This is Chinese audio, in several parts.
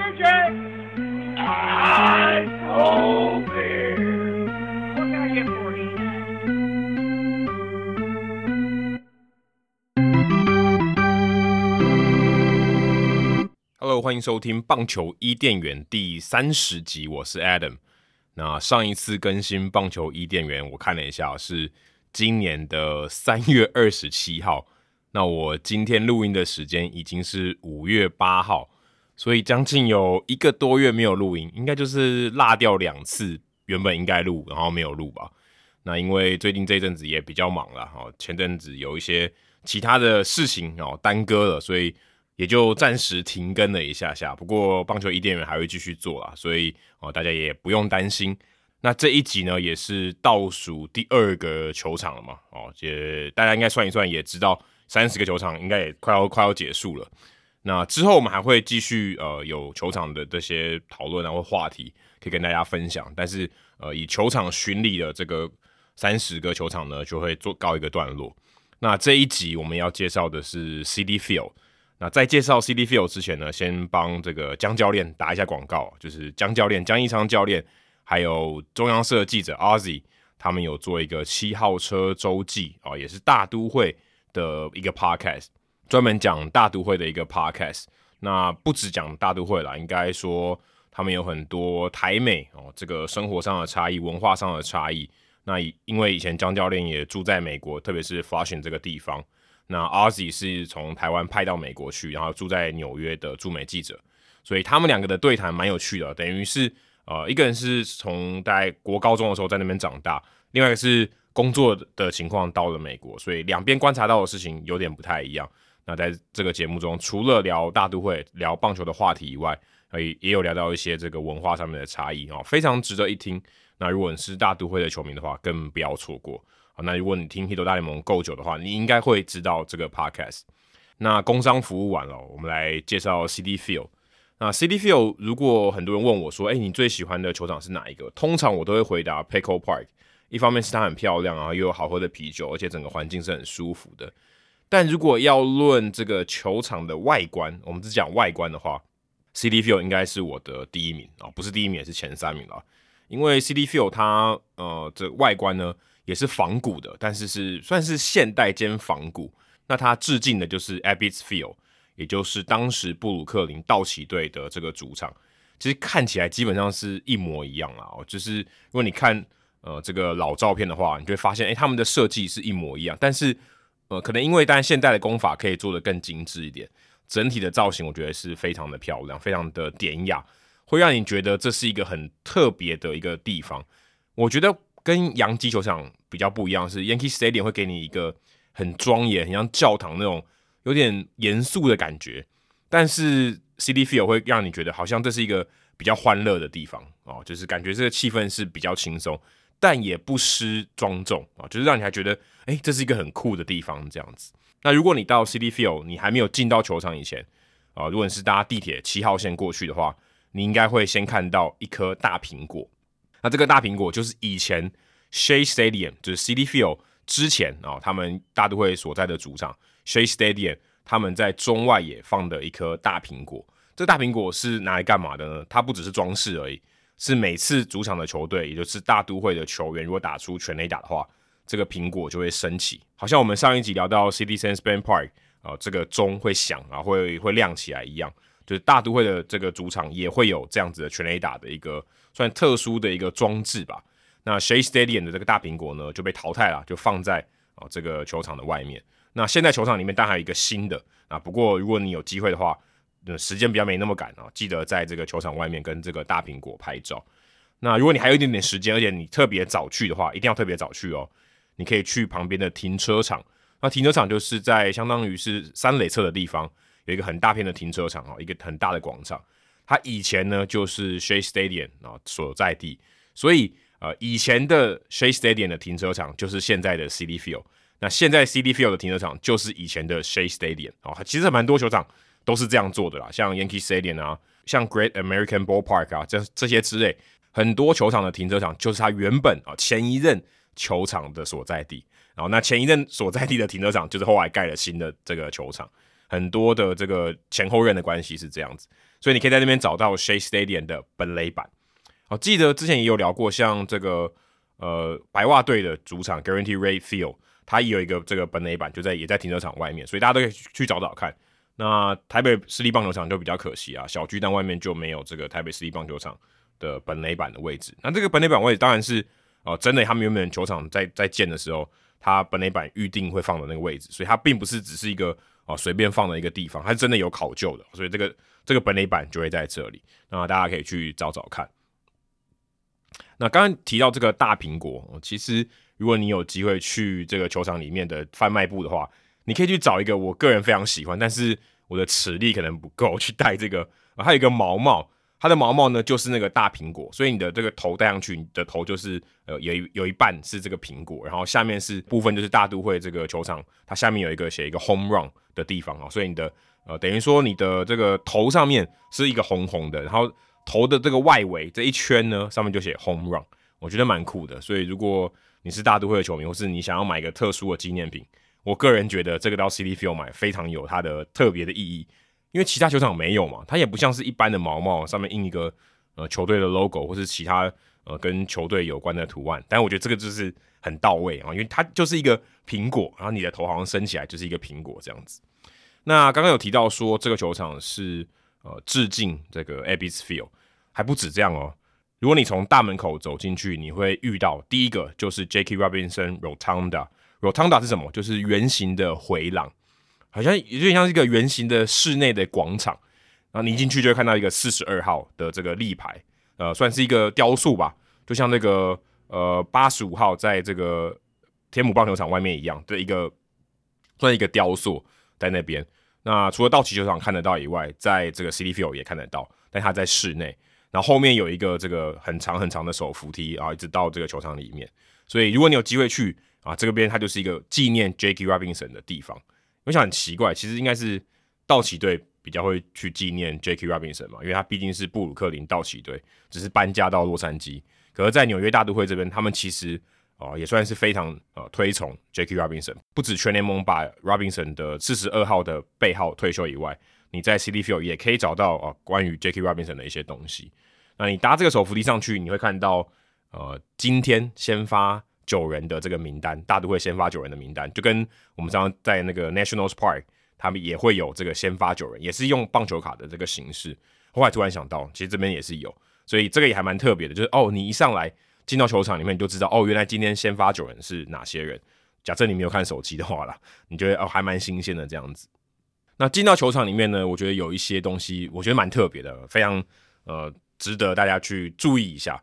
I told beer. What can I get for you? Hello，欢迎收听棒球伊甸园第三十集，我是 Adam。那上一次更新棒球伊甸园，我看了一下，是今年的三月二十七号。那我今天录音的时间已经是五月八号。所以将近有一个多月没有录音，应该就是落掉两次，原本应该录，然后没有录吧。那因为最近这阵子也比较忙了，哈，前阵子有一些其他的事情哦耽搁了，所以也就暂时停更了一下下。不过棒球伊甸园还会继续做啦，所以哦大家也不用担心。那这一集呢也是倒数第二个球场了嘛，哦，也大家应该算一算也知道三十个球场应该也快要快要结束了。那之后我们还会继续呃有球场的这些讨论啊或话题可以跟大家分享，但是呃以球场巡礼的这个三十个球场呢就会做告一个段落。那这一集我们要介绍的是 CD Field。那在介绍 CD Field 之前呢，先帮这个江教练打一下广告，就是江教练江一昌教练还有中央社记者 Ozzy 他们有做一个七号车周记啊，也是大都会的一个 podcast。专门讲大都会的一个 podcast，那不只讲大都会啦，应该说他们有很多台美哦，这个生活上的差异、文化上的差异。那因为以前江教练也住在美国，特别是 Flushing 这个地方，那 Ozzy 是从台湾派到美国去，然后住在纽约的驻美记者，所以他们两个的对谈蛮有趣的，等于是呃，一个人是从大概国高中的时候在那边长大，另外一个是工作的情况到了美国，所以两边观察到的事情有点不太一样。那在这个节目中，除了聊大都会、聊棒球的话题以外，也也有聊到一些这个文化上面的差异哦，非常值得一听。那如果你是大都会的球迷的话，更不要错过。好，那如果你听《h i t 大联盟》够久的话，你应该会知道这个 podcast。那工商服务完了，我们来介绍 CD Field。那 CD Field，如果很多人问我说：“哎，你最喜欢的球场是哪一个？”通常我都会回答 Petco Park。一方面是它很漂亮啊，又有好喝的啤酒，而且整个环境是很舒服的。但如果要论这个球场的外观，我们只讲外观的话，Citi Field 应该是我的第一名啊，不是第一名也是前三名了。因为 Citi Field 它呃这外观呢也是仿古的，但是是算是现代兼仿古。那它致敬的就是 Ebbets Field，也就是当时布鲁克林道奇队的这个主场。其实看起来基本上是一模一样啦，就是如果你看呃这个老照片的话，你就会发现，哎，他们的设计是一模一样，但是。呃，可能因为但现代的工法可以做得更精致一点，整体的造型我觉得是非常的漂亮，非常的典雅，会让你觉得这是一个很特别的一个地方。我觉得跟洋基球场比较不一样，是 Yankee Stadium 会给你一个很庄严、很像教堂那种有点严肃的感觉，但是 Citi Field 会让你觉得好像这是一个比较欢乐的地方哦，就是感觉这个气氛是比较轻松。但也不失庄重啊，就是让你还觉得，哎、这是一个很酷的地方这样子。那如果你到 City Field，你还没有进到球场以前啊，如果你是搭地铁七号线过去的话，你应该会先看到一颗大苹果。那这个大苹果就是以前 Shea Stadium，就是 City Field 之前啊，他们大都会所在的主场 Shea Stadium，他们在中外野放的一颗大苹果。这大苹果是拿来干嘛的呢？它不只是装饰而已。是每次主场的球队，也就是大都会的球员，如果打出全垒打的话，这个苹果就会升起，好像我们上一集聊到 Citizens Bank Park 啊、这个钟会响啊，会会亮起来一样，就是大都会的这个主场也会有这样子的全垒打的一个算特殊的一个装置吧。那 she Stadium 的这个大苹果呢，就被淘汰了，就放在啊、这个球场的外面。那现在球场里面当然还有一个新的啊，不过如果你有机会的话。时间比较没那么赶啊，记得在这个球场外面跟这个大苹果拍照。那如果你还有一点点时间，而且你特别早去的话，一定要特别早去哦。你可以去旁边的停车场，那停车场就是在相当于是三垒侧的地方，有一个很大片的停车场啊，一个很大的广场。它以前呢就是 Shea Stadium 啊所在地，所以呃以前的 Shea Stadium 的停车场就是现在的 Citi Field，那现在 Citi Field 的停车场就是以前的 Shea Stadium 啊，其实蛮多球场。都是这样做的啦，像 Yankee Stadium 啊，像 Great American Ballpark 啊，这这些之类，很多球场的停车场就是它原本啊前一任球场的所在地，然后那前一任所在地的停车场就是后来盖了新的这个球场，很多的这个前后任的关系是这样子，所以你可以在那边找到 Shea Stadium 的本垒板。好，记得之前也有聊过，像这个呃白袜队的主场 Guarantee Rate Field，它也有一个这个本垒板，就在也在停车场外面，所以大家都可以去找找看。那台北市立棒球场就比较可惜啊，小巨蛋外面就没有这个台北市立棒球场的本垒板的位置。那这个本垒板位置当然是哦、真的他们原本球场在在建的时候，它本垒板预定会放的那个位置，所以它并不是只是一个哦随便放的一个地方，它是真的有考究的，所以这个这个本垒板就会在这里。那大家可以去找找看。那刚刚提到这个大苹果，其实如果你有机会去这个球场里面的贩卖部的话。你可以去找一个我个人非常喜欢，但是我的齿力可能不够去戴这个。还有一个毛毛，它的毛毛呢就是那个大苹果，所以你的这个头戴上去，你的头就是呃有一有一半是这个苹果，然后下面是部分就是大都会这个球场，它下面有一个写一个 home run 的地方啊，所以你的呃等于说你的这个头上面是一个红红的，然后头的这个外围这一圈呢上面就写 home run，我觉得蛮酷的。所以如果你是大都会的球迷，或是你想要买一个特殊的纪念品。我个人觉得这个到 Citi Field 买非常有它的特别的意义，因为其他球场没有嘛，它也不像是一般的毛毛上面印一个呃球队的 logo 或是其他呃跟球队有关的图案，但我觉得这个就是很到位啊，因为它就是一个苹果，然后你的头好像升起来就是一个苹果这样子。那刚刚有提到说这个球场是呃致敬这个 Abbey's Field，还不止这样哦，如果你从大门口走进去，你会遇到第一个就是 Jackie Robinson Rotunda。Rotunda 是什么？就是圆形的回廊，好像有点像是一个圆形的室内的广场。然后你一进去就会看到一个四十二号的这个立牌，呃，算是一个雕塑吧，就像那个呃八十五号在这个天母棒球场外面一样的一个，算一个雕塑在那边。那除了道奇球场看得到以外，在这个 City Field 也看得到，但它在室内。然后后面有一个这个很长很长的手扶梯啊，一直到这个球场里面。所以如果你有机会去，啊，这个边它就是一个纪念 Jackie Robinson 的地方。我想很奇怪，其实应该是道奇队比较会去纪念 j a k Robinson 嘛，因为他毕竟是布鲁克林道奇队，只是搬家到洛杉矶。可是，在纽约大都会这边，他们其实啊也算是非常呃推崇 j a k Robinson。不止全联盟把 Robinson 的四十二号的背号退休以外，你在 City Field 也可以找到啊关于 j a k Robinson 的一些东西。那你搭这个手扶梯上去，你会看到呃今天先发。九人的这个名单，大都会先发九人的名单，就跟我们刚刚在那个 Nationals Park，他们也会有这个先发九人，也是用棒球卡的这个形式。后来突然想到，其实这边也是有，所以这个也还蛮特别的。就是哦，你一上来进到球场里面，你就知道哦，原来今天先发九人是哪些人。假设你没有看手机的话啦，你觉得哦还蛮新鲜的这样子。那进到球场里面呢，我觉得有一些东西，我觉得蛮特别的，非常呃值得大家去注意一下。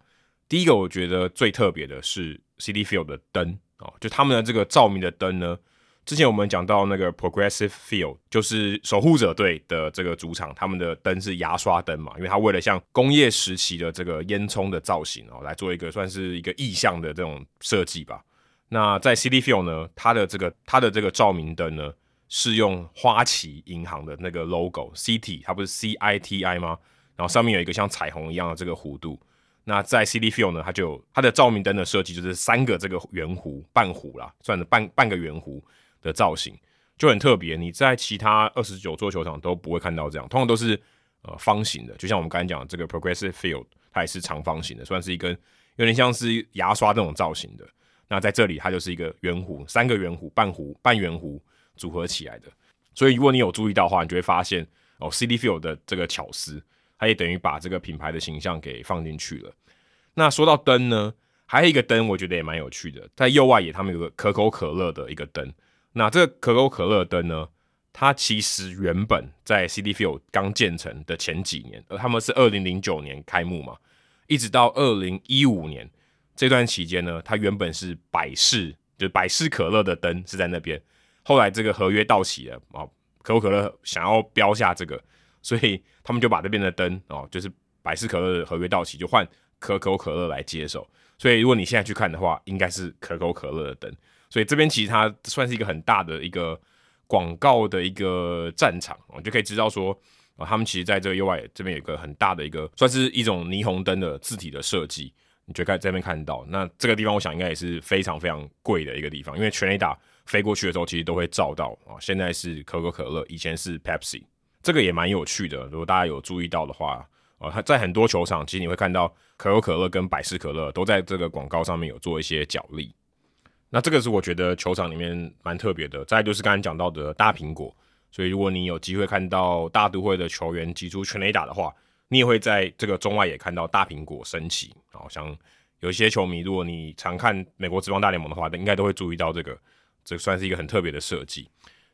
第一个，我觉得最特别的是。City Field 的灯哦，就他们的这个照明的灯呢。之前我们讲到那个 Progressive Field，就是守护者队的这个主场，他们的灯是牙刷灯嘛，因为他为了像工业时期的这个烟囱的造型哦，来做一个算是一个意象的这种设计吧。那在 City Field 呢，它的这个它的这个照明灯呢，是用花旗银行的那个 logo，City，它不是 C I T I 吗？然后上面有一个像彩虹一样的这个弧度。那在 Citi Field 呢，它就它的照明灯的设计就是三个这个圆弧半弧啦，算是半半个圆弧的造型，就很特别。你在其他二十九座球场都不会看到这样，通常都是呃方形的，就像我们刚才讲这个 Progressive Field，它也是长方形的，算是一根有点像是牙刷这种造型的。那在这里它就是一个圆弧，三个圆弧半弧半圆弧组合起来的。所以如果你有注意到的话，你就会发现哦，Citi Field 的这个巧思。它也等于把这个品牌的形象给放进去了。那说到灯呢，还有一个灯，我觉得也蛮有趣的，在右外野他们有个可口可乐的一个灯。那这个可口可乐灯呢，它其实原本在 Citi Field 刚建成的前几年，而他们是二零零九年开幕嘛，一直到二零一五年这段期间呢，它原本是百事，就百事可乐的灯是在那边。后来这个合约到期了啊，可口可乐想要标下这个。所以他们就把这边的灯哦，就是百事可乐的合约到期，就换可口可乐来接手。所以如果你现在去看的话，应该是可口可乐的灯。所以这边其实它算是一个很大的一个广告的一个战场，我就可以知道说啊，他们其实在这个右外这边有个很大的一个，算是一种霓虹灯的字体的设计。你就可以在这边看到，那这个地方我想应该也是非常非常贵的一个地方，因为全雷达飞过去的时候，其实都会照到啊。现在是可口可乐，以前是 Pepsi，这个也蛮有趣的。如果大家有注意到的话，啊，它在很多球场，其实你会看到可口可乐跟百事可乐都在这个广告上面有做一些角力。那这个是我觉得球场里面蛮特别的。再就是刚才讲到的大苹果，所以如果你有机会看到大都会的球员击出全垒打的话，你也会在这个中外也看到大苹果升起。好像有一些球迷，如果你常看美国职棒大联盟的话，应该都会注意到这个，这算是一个很特别的设计。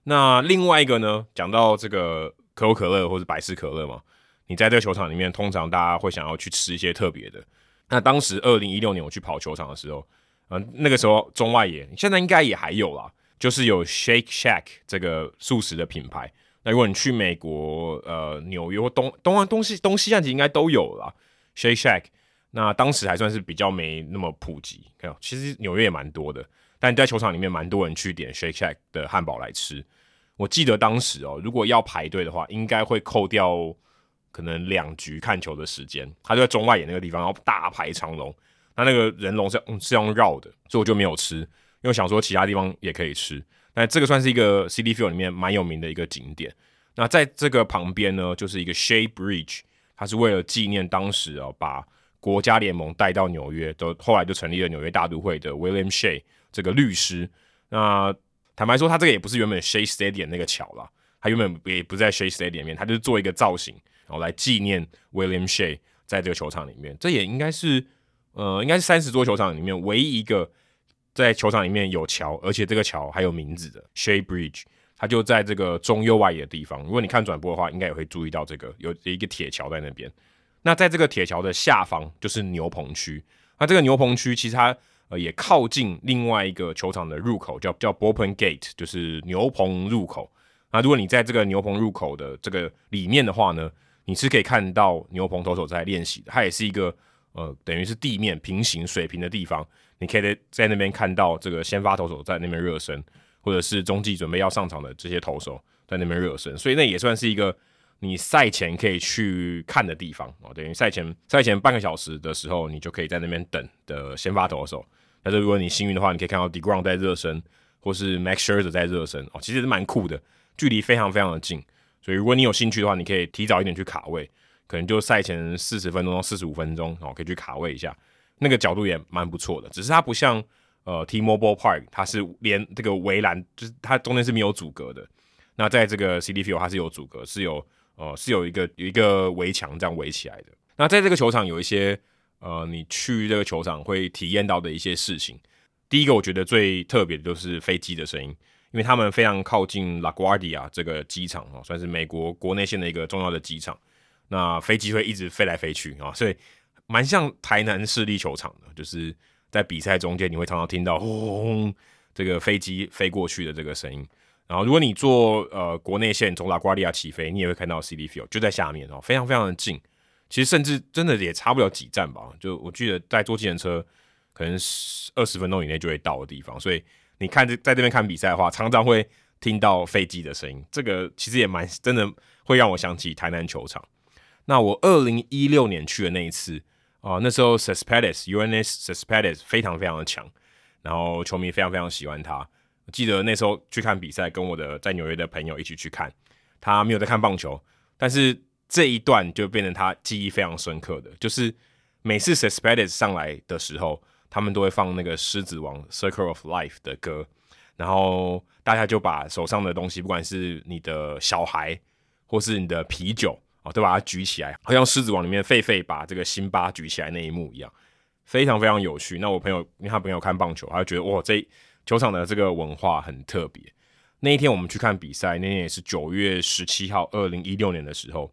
那另外一个呢，讲到这个可口可乐或者百事可乐嘛，你在这个球场里面，通常大家会想要去吃一些特别的。那当时二零一六年我去跑球场的时候，嗯、那个时候中外野现在应该也还有啦，就是有 Shake Shack 这个素食的品牌。那如果你去美国，呃，纽约或东东岸、东西、东西岸，其实应该都有啦。Shake Shack。那当时还算是比较没那么普及，其实纽约也蛮多的，但在球场里面蛮多人去点 Shake Shack 的汉堡来吃。我记得当时哦，如果要排队的话，应该会扣掉可能两局看球的时间。他就在中外野那个地方，然后大排长龙，那那个人龙是用是用绕的，所以我就没有吃，因为想说其他地方也可以吃。那这个算是一个 Citi Field 里面蛮有名的一个景点。那在这个旁边呢，就是一个 she Bridge，它是为了纪念当时哦把国家联盟带到纽约，都后来就成立了纽约大都会的 William Shea 这个律师。那坦白说，他这个也不是原本 Shea Stadium 那个桥啦，他原本也不在 Shea Stadium 里面，他就是做一个造型，然后来纪念 William Shea 在这个球场里面。这也应该是呃，应该是三十座球场里面唯一一个在球场里面有桥，而且这个桥还有名字的 Shea Bridge。它就在这个中右外野的地方。如果你看转播的话，应该也会注意到这个有一个铁桥在那边。那在这个铁桥的下方就是牛棚区，那这个牛棚区其实它呃也靠近另外一个球场的入口，叫叫 Bullpen Gate，就是牛棚入口。那如果你在这个牛棚入口的这个里面的话呢，你是可以看到牛棚投手在练习的。它也是一个呃等于是地面平行水平的地方，你可以在在那边看到这个先发投手在那边热身，或者是中继准备要上场的这些投手在那边热身，所以那也算是一个。你赛前可以去看的地方哦，等于赛前赛前半个小时的时候，你就可以在那边等的先发投手。但是如果你幸运的话，你可以看到 DeGrom 在热身，或是 Max Scherzer 在热身哦，其实是蛮酷的，距离非常非常的近。所以如果你有兴趣的话，你可以提早一点去卡位，可能就赛前四十分钟到四十五分钟哦，可以去卡位一下，那个角度也蛮不错的。只是它不像呃 T-Mobile Park，它是连这个围栏，就是它中间是没有阻隔的。那在这个 Citi Field 它是有阻隔，是有。呃，是有一个有一个围墙这样围起来的。那在这个球场有一些呃，你去这个球场会体验到的一些事情。第一个，我觉得最特别的就是飞机的声音，因为他们非常靠近 LaGuardia 这个机场哦，算是美国国内线的一个重要的机场。那飞机会一直飞来飞去啊，所以蛮像台南市立球场的，就是在比赛中间你会常常听到轰这个飞机飞过去的这个声音。然后，如果你坐呃国内线从拉瓜利亚起飞，你也会看到 Citi Field 就在下面哦，非常非常的近。其实甚至真的也差不了几站吧，就我记得在坐计程车，可能二十分钟以内就会到的地方。所以你看这在这边看比赛的话，常常会听到飞机的声音。这个其实也蛮真的，会让我想起台南球场。那我二零一六年去的那一次啊、那时候 Suspedes UNS Suspedes 非常非常的强，然后球迷非常非常喜欢他。记得那时候去看比赛，跟我的在纽约的朋友一起去看，他没有在看棒球，但是这一段就变成他记忆非常深刻的，就是每次 suspended 上来的时候，他们都会放那个狮子王 Circle of Life 的歌，然后大家就把手上的东西，不管是你的小孩或是你的啤酒啊，都把它举起来，好像狮子王里面狒狒把这个辛巴举起来那一幕一样，非常非常有趣。那我朋友因为他朋友看棒球，他就觉得哇这。球场的这个文化很特别。那一天我们去看比赛，那天也是九月十七号，二零一六年的时候。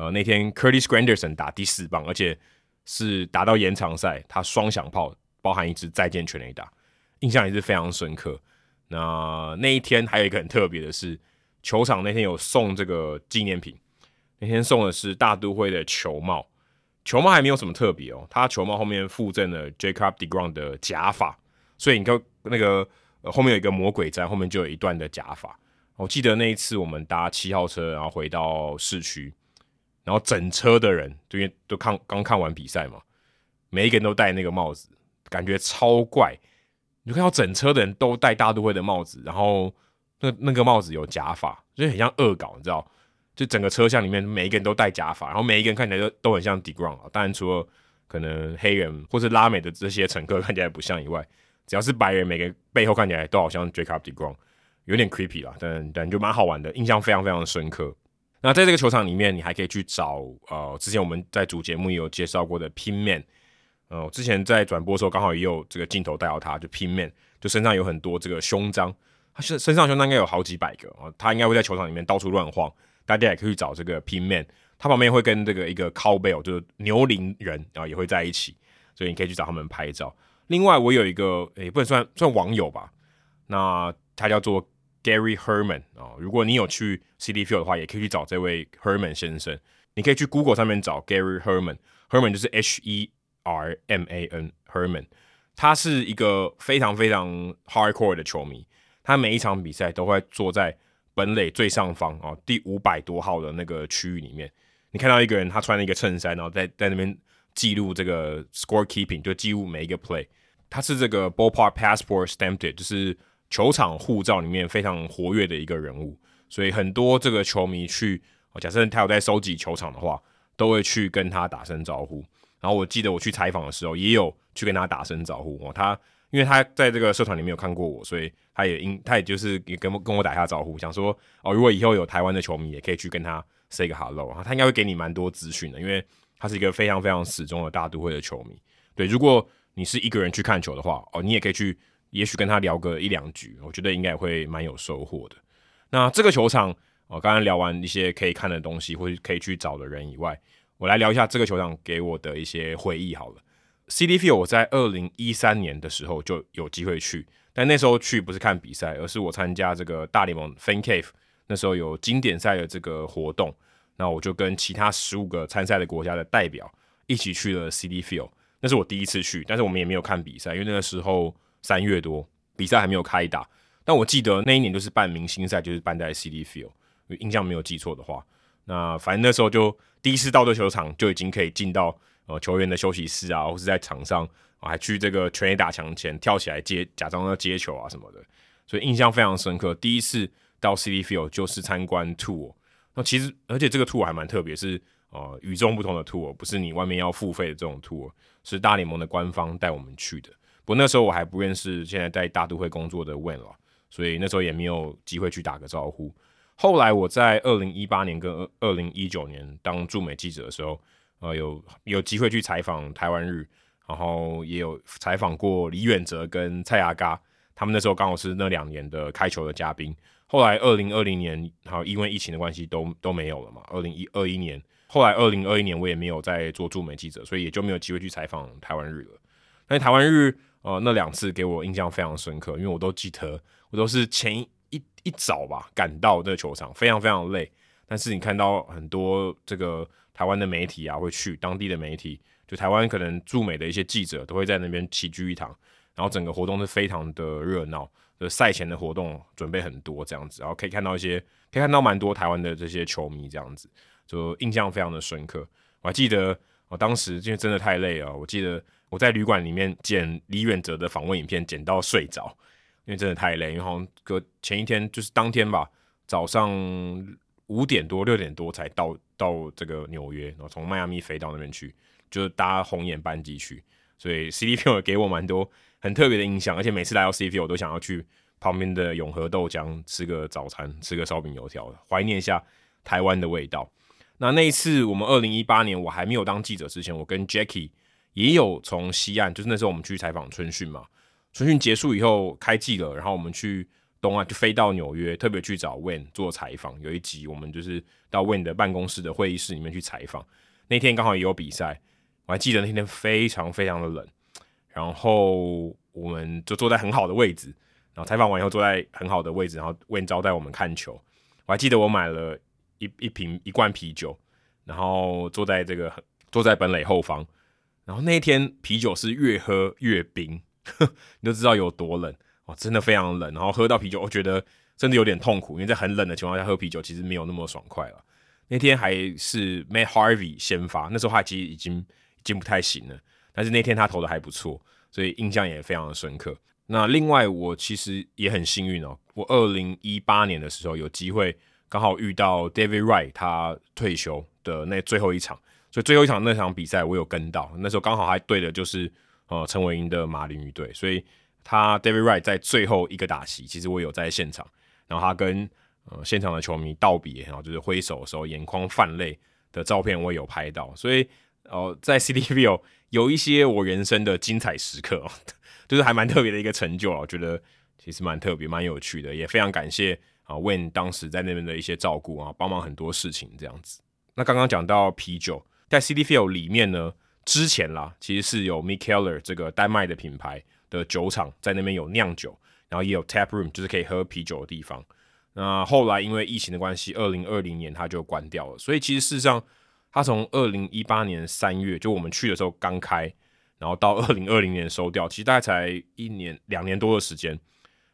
呃，那天 Curtis Granderson 打第四棒，而且是打到延长赛，他双响炮包含一支再见全垒打，印象也是非常深刻。那那一天还有一个很特别的是，球场那天有送这个纪念品，那天送的是大都会的球帽，球帽还没有什么特别哦，他球帽后面附赠了 Jacob deGrom 的假发。所以你看那个、呃、后面有一个魔鬼毡，后面就有一段的假发。我记得那一次我们搭七号车，然后回到市区，然后整车的人，因为都看刚看完比赛嘛，每一个人都戴那个帽子，感觉超怪。你就看到整车的人都戴大都会的帽子，然后那那个帽子有假发，所以很像恶搞，你知道？就整个车厢里面每一个人都戴假发，然后每一个人看起来都都很像 deGrom 啊。当然除了可能黑人或是拉美的这些乘客看起来不像以外，只要是白人，每个背后看起来都好像 Jacob deGrom，有点 creepy 啦，但但就蛮好玩的，印象非常非常的深刻。那在这个球场里面，你还可以去找呃，之前我们在主节目有介绍过的 Pinman，呃，之前在转播的时候刚好也有这个镜头带到他，就 Pinman，就身上有很多这个胸章，他身身上胸章应该有好几百个啊，他应该会在球场里面到处乱晃，大家也可以去找这个 Pinman，他旁边会跟这个一个 Cowbell 就是牛铃人，然后也会在一起，所以你可以去找他们拍照。另外，我有一个也、不能算算网友吧，那他叫做 Gary Herman 啊、哦，如果你有去 Citi Field 的话，也可以去找这位 Herman 先生。你可以去 Google 上面找 Gary Herman，Herman 就是 H E R M A N Herman，他是一个非常非常 hardcore 的球迷，他每一场比赛都会坐在本垒最上方啊、哦，第五百多号的那个区域里面。你看到一个人，他穿了一个衬衫，然后在在那边记录这个 score keeping，就记录每一个 play。他是这个 Ballpark Passport Stamped，就是球场护照里面非常活跃的一个人物，所以很多这个球迷去，假设他有在收集球场的话，都会去跟他打声招呼。然后我记得我去采访的时候，也有去跟他打声招呼哦。他因为他在这个社团里面有看过我，所以他也应他也就是也跟跟我打一下招呼，想说哦，如果以后有台湾的球迷，也可以去跟他 say 个 hello。他应该会给你蛮多资讯的，因为他是一个非常非常始终的大都会的球迷。对，如果你是一个人去看球的话，哦，你也可以去，也许跟他聊个一两局，我觉得应该会蛮有收获的。那这个球场，我刚刚聊完一些可以看的东西，或可以去找的人以外，我来聊一下这个球场给我的一些回忆好了。C D Field 我在二零一三年的时候就有机会去，但那时候去不是看比赛，而是我参加这个大联盟 Fan Cave，那时候有经典赛的这个活动，那我就跟其他十五个参赛的国家的代表一起去了 C D Field。那是我第一次去，但是我们也没有看比赛，因为那个时候三月多，比赛还没有开打。但我记得那一年就是办明星赛，就是办在 Citi Field，印象没有记错的话。那反正那时候就第一次到这球场，就已经可以进到呃球员的休息室啊，或是在场上，还去这个全垒打墙前跳起来接，假装要接球啊什么的，所以印象非常深刻。第一次到 Citi Field 就是参观 tour，那其实而且这个 tour 还蛮特别，是呃与众不同的 tour，不是你外面要付费的这种 tour。是大联盟的官方带我们去的，不过那时候我还不认识现在在大都会工作的 Van 了，所以那时候也没有机会去打个招呼。后来我在二零一八年跟二零一九年当驻美记者的时候，呃，有有机会去采访台湾日，然后也有采访过李远哲跟蔡阿嘎，他们那时候刚好是那两年的开球的嘉宾。后来二零二零年，好因为疫情的关系都都没有了嘛，二零一二一年。后来，二零二一年我也没有再做驻美记者，所以也就没有机会去采访台湾日了。但是台湾日，呃，那两次给我印象非常深刻，因为我都记得，我都是前一一,早吧赶到这个球场，非常非常累。但是你看到很多这个台湾的媒体啊，会去当地的媒体，就台湾可能驻美的一些记者都会在那边齐聚一堂，然后整个活动是非常的热闹。就赛前的活动准备很多这样子，然后可以看到一些，可以看到蛮多台湾的这些球迷这样子。就印象非常的深刻，我还记得我当时因为真的太累了，我记得我在旅馆里面剪李远哲的访问影片，剪到睡着，因为真的太累。因为好像隔前一天就是当天吧，早上五点多六点多才到到这个纽约，然后从迈阿密飞到那边去，就是搭红眼班机去，所以 Citi Field 给我蛮多很特别的印象，而且每次来到 Citi Field 我都想要去旁边的永和豆浆吃个早餐，吃个烧饼油条，怀念一下台湾的味道。那那一次，我们二零一八年我还没有当记者之前，我跟 Jackie 也有从西岸，就是那时候我们去采访春训嘛。春训结束以后开季了，然后我们去东岸就飞到纽约，特别去找 Win 做采访。有一集我们就是到 Win 的办公室的会议室里面去采访。那天刚好也有比赛，我还记得那天非常非常的冷，然后我们就坐在很好的位置，然后采访完以后坐在很好的位置，然后 Win 招待我们看球。我还记得我买了。一一瓶一罐啤酒，然后坐在这个坐在本垒后方，然后那一天啤酒是越喝越冰，你就知道有多冷哦，真的非常冷。然后喝到啤酒，我觉得真的有点痛苦，因为在很冷的情况下喝啤酒，其实没有那么爽快了。那天还是 Matt Harvey 先发，那时候他其实已经已经不太行了，但是那天他投的还不错，所以印象也非常的深刻。那另外，我其实也很幸运哦。我二零一八年的时候有机会刚好遇到 David Wright 他退休的那最后一场，所以最后一场那场比赛我有跟到。那时候刚好还对的就是呃陈伟英的马林鱼队，所以他 David Wright 在最后一个打席，其实我有在现场。然后他跟呃现场的球迷道别，然后就是挥手的时候眼眶泛泪的照片我也有拍到。所以呃在 Citi Field 有一些我人生的精彩时刻哦。就是还蛮特别的一个成就啊，我觉得其实蛮特别、蛮有趣的，也非常感谢啊 Wayne 当时在那边的一些照顾啊，帮忙很多事情这样子。那刚刚讲到啤酒，在 Citi Field 里面呢，之前啦，其实是有 Mikkeller 这个丹麦的品牌的酒厂在那边有酿酒，然后也有 Tap Room，就是可以喝啤酒的地方。那后来因为疫情的关系，二零二零年它就关掉了，所以其实事实上，它从二零一八年三月就我们去的时候刚开。然后到二零二零年收掉，其实大概才一年两年多的时间。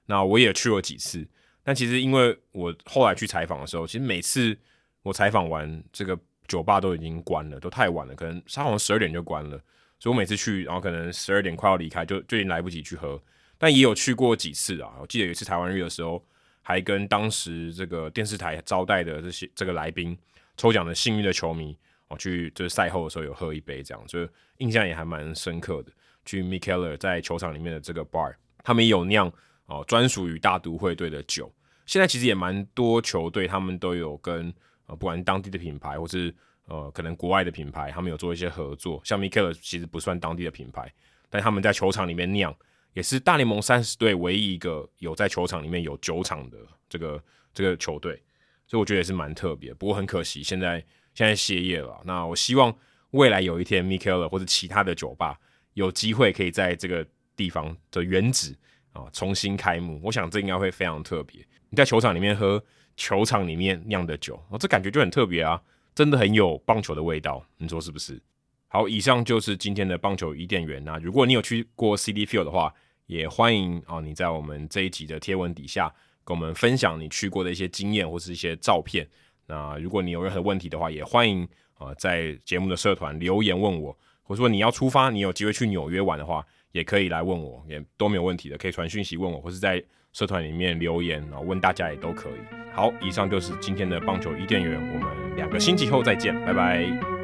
那我也去过几次，但其实因为我后来去采访的时候，其实每次我采访完，这个酒吧都已经关了，都太晚了，可能他好像十二点就关了。所以我每次去，然后可能十二点快要离开，就就已经来不及去喝。但也有去过几次啊，我记得有一次台湾日的时候，还跟当时这个电视台招待的这些这个来宾抽奖的幸运的球迷。我去就是赛后的时候有喝一杯这样，所以印象也还蛮深刻的。去 Mikkeller 在球场里面的这个 bar，他们也有酿哦专属于大都会队的酒。现在其实也蛮多球队，他们都有跟呃不管当地的品牌，或是呃可能国外的品牌，他们有做一些合作。像 m i k e l 其实不算当地的品牌，但他们在球场里面酿，也是大联盟三十队唯一一个有在球场里面有酒厂的这个这个球队，所以我觉得也是蛮特别。不过很可惜，现在。现在歇业了，那我希望未来有一天 m i k e l 或者其他的酒吧有机会可以在这个地方的原址啊重新开幕。我想这应该会非常特别。你在球场里面喝球场里面酿的酒，哦，这感觉就很特别啊，真的很有棒球的味道，你说是不是？好，以上就是今天的棒球伊甸园。那如果你有去过 Citi Field 的话，也欢迎啊你在我们这一集的贴文底下跟我们分享你去过的一些经验或是一些照片。那如果你有任何问题的话，也欢迎啊、在节目的社团留言问我，或者说你要出发，你有机会去纽约玩的话，也可以来问我，也都没有问题的，可以传讯息问我，或是在社团里面留言，然后问大家也都可以。好，以上就是今天的棒球伊甸园，我们两个星期后再见，拜拜。